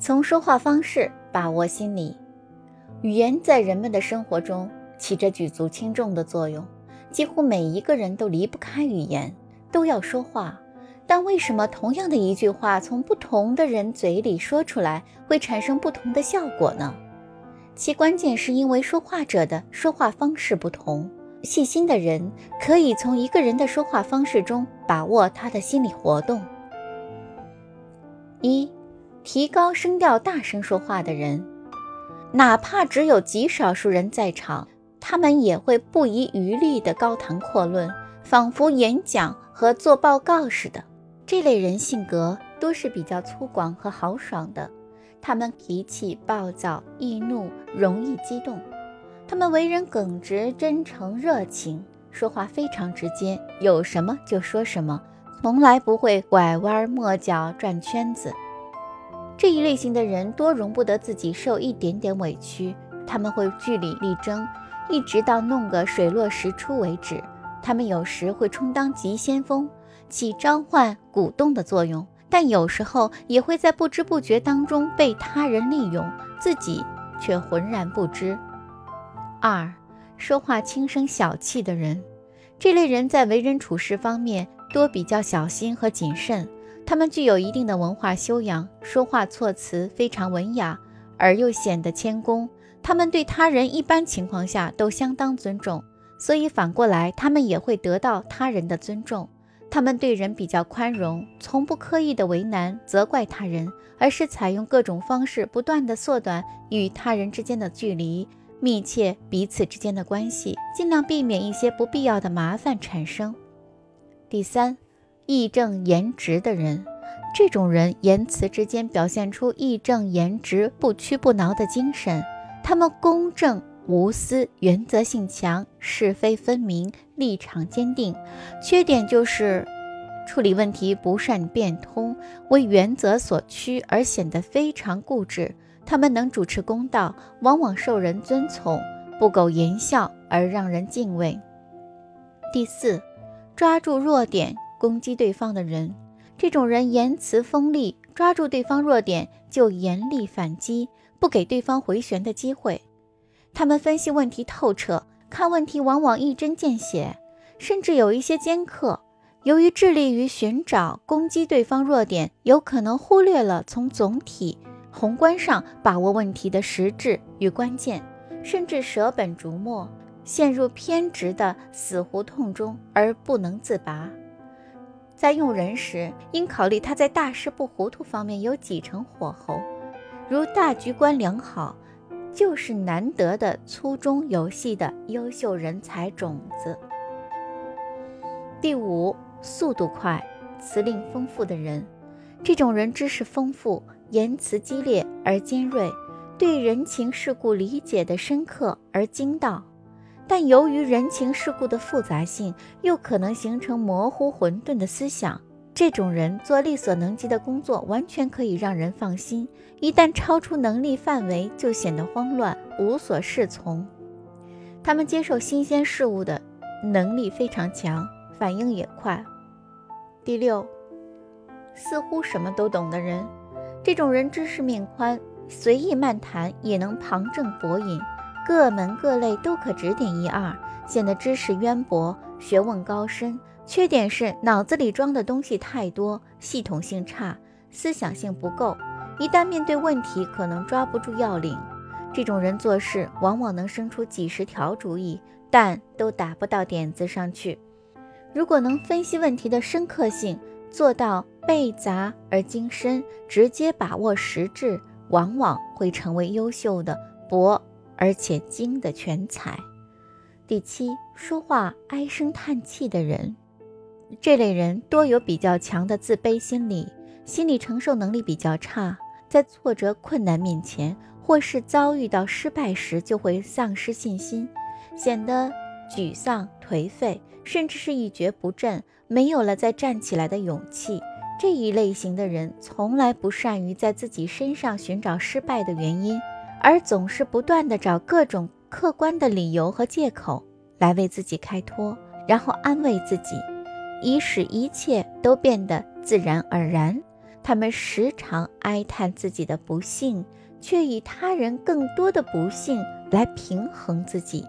从说话方式把握心理，语言在人们的生活中起着举足轻重的作用。几乎每一个人都离不开语言，都要说话。但为什么同样的一句话，从不同的人嘴里说出来，会产生不同的效果呢？其关键是因为说话者的说话方式不同。细心的人可以从一个人的说话方式中把握他的心理活动。一。提高声调、大声说话的人，哪怕只有极少数人在场，他们也会不遗余力地高谈阔论，仿佛演讲和做报告似的。这类人性格多是比较粗犷和豪爽的，他们脾气暴躁、易怒、容易激动。他们为人耿直、真诚、热情，说话非常直接，有什么就说什么，从来不会拐弯抹角、转圈子。这一类型的人多容不得自己受一点点委屈，他们会据理力争，一直到弄个水落石出为止。他们有时会充当急先锋，起召唤、鼓动的作用，但有时候也会在不知不觉当中被他人利用，自己却浑然不知。二，说话轻声小气的人，这类人在为人处事方面多比较小心和谨慎。他们具有一定的文化修养，说话措辞非常文雅，而又显得谦恭。他们对他人一般情况下都相当尊重，所以反过来，他们也会得到他人的尊重。他们对人比较宽容，从不刻意的为难、责怪他人，而是采用各种方式，不断的缩短与他人之间的距离，密切彼此之间的关系，尽量避免一些不必要的麻烦产生。第三。义正言直的人，这种人言辞之间表现出义正言直、不屈不挠的精神。他们公正无私，原则性强，是非分明，立场坚定。缺点就是处理问题不善变通，为原则所趋而显得非常固执。他们能主持公道，往往受人尊崇，不苟言笑而让人敬畏。第四，抓住弱点。攻击对方的人，这种人言辞锋利，抓住对方弱点就严厉反击，不给对方回旋的机会。他们分析问题透彻，看问题往往一针见血，甚至有一些尖刻。由于致力于寻找攻击对方弱点，有可能忽略了从总体宏观上把握问题的实质与关键，甚至舍本逐末，陷入偏执的死胡同中而不能自拔。在用人时，应考虑他在大事不糊涂方面有几成火候，如大局观良好，就是难得的粗中有细的优秀人才种子。第五，速度快、词令丰富的人，这种人知识丰富，言辞激烈而尖锐，对人情世故理解的深刻而精到。但由于人情世故的复杂性，又可能形成模糊混沌的思想。这种人做力所能及的工作，完全可以让人放心；一旦超出能力范围，就显得慌乱无所适从。他们接受新鲜事物的能力非常强，反应也快。第六，似乎什么都懂的人，这种人知识面宽，随意漫谈也能旁证博引。各门各类都可指点一二，显得知识渊博、学问高深。缺点是脑子里装的东西太多，系统性差，思想性不够。一旦面对问题，可能抓不住要领。这种人做事往往能生出几十条主意，但都打不到点子上去。如果能分析问题的深刻性，做到背杂而精深，直接把握实质，往往会成为优秀的博。而且精的全才。第七，说话唉声叹气的人，这类人多有比较强的自卑心理，心理承受能力比较差，在挫折困难面前，或是遭遇到失败时，就会丧失信心，显得沮丧颓废，甚至是一蹶不振，没有了再站起来的勇气。这一类型的人，从来不善于在自己身上寻找失败的原因。而总是不断的找各种客观的理由和借口来为自己开脱，然后安慰自己，以使一切都变得自然而然。他们时常哀叹自己的不幸，却以他人更多的不幸来平衡自己。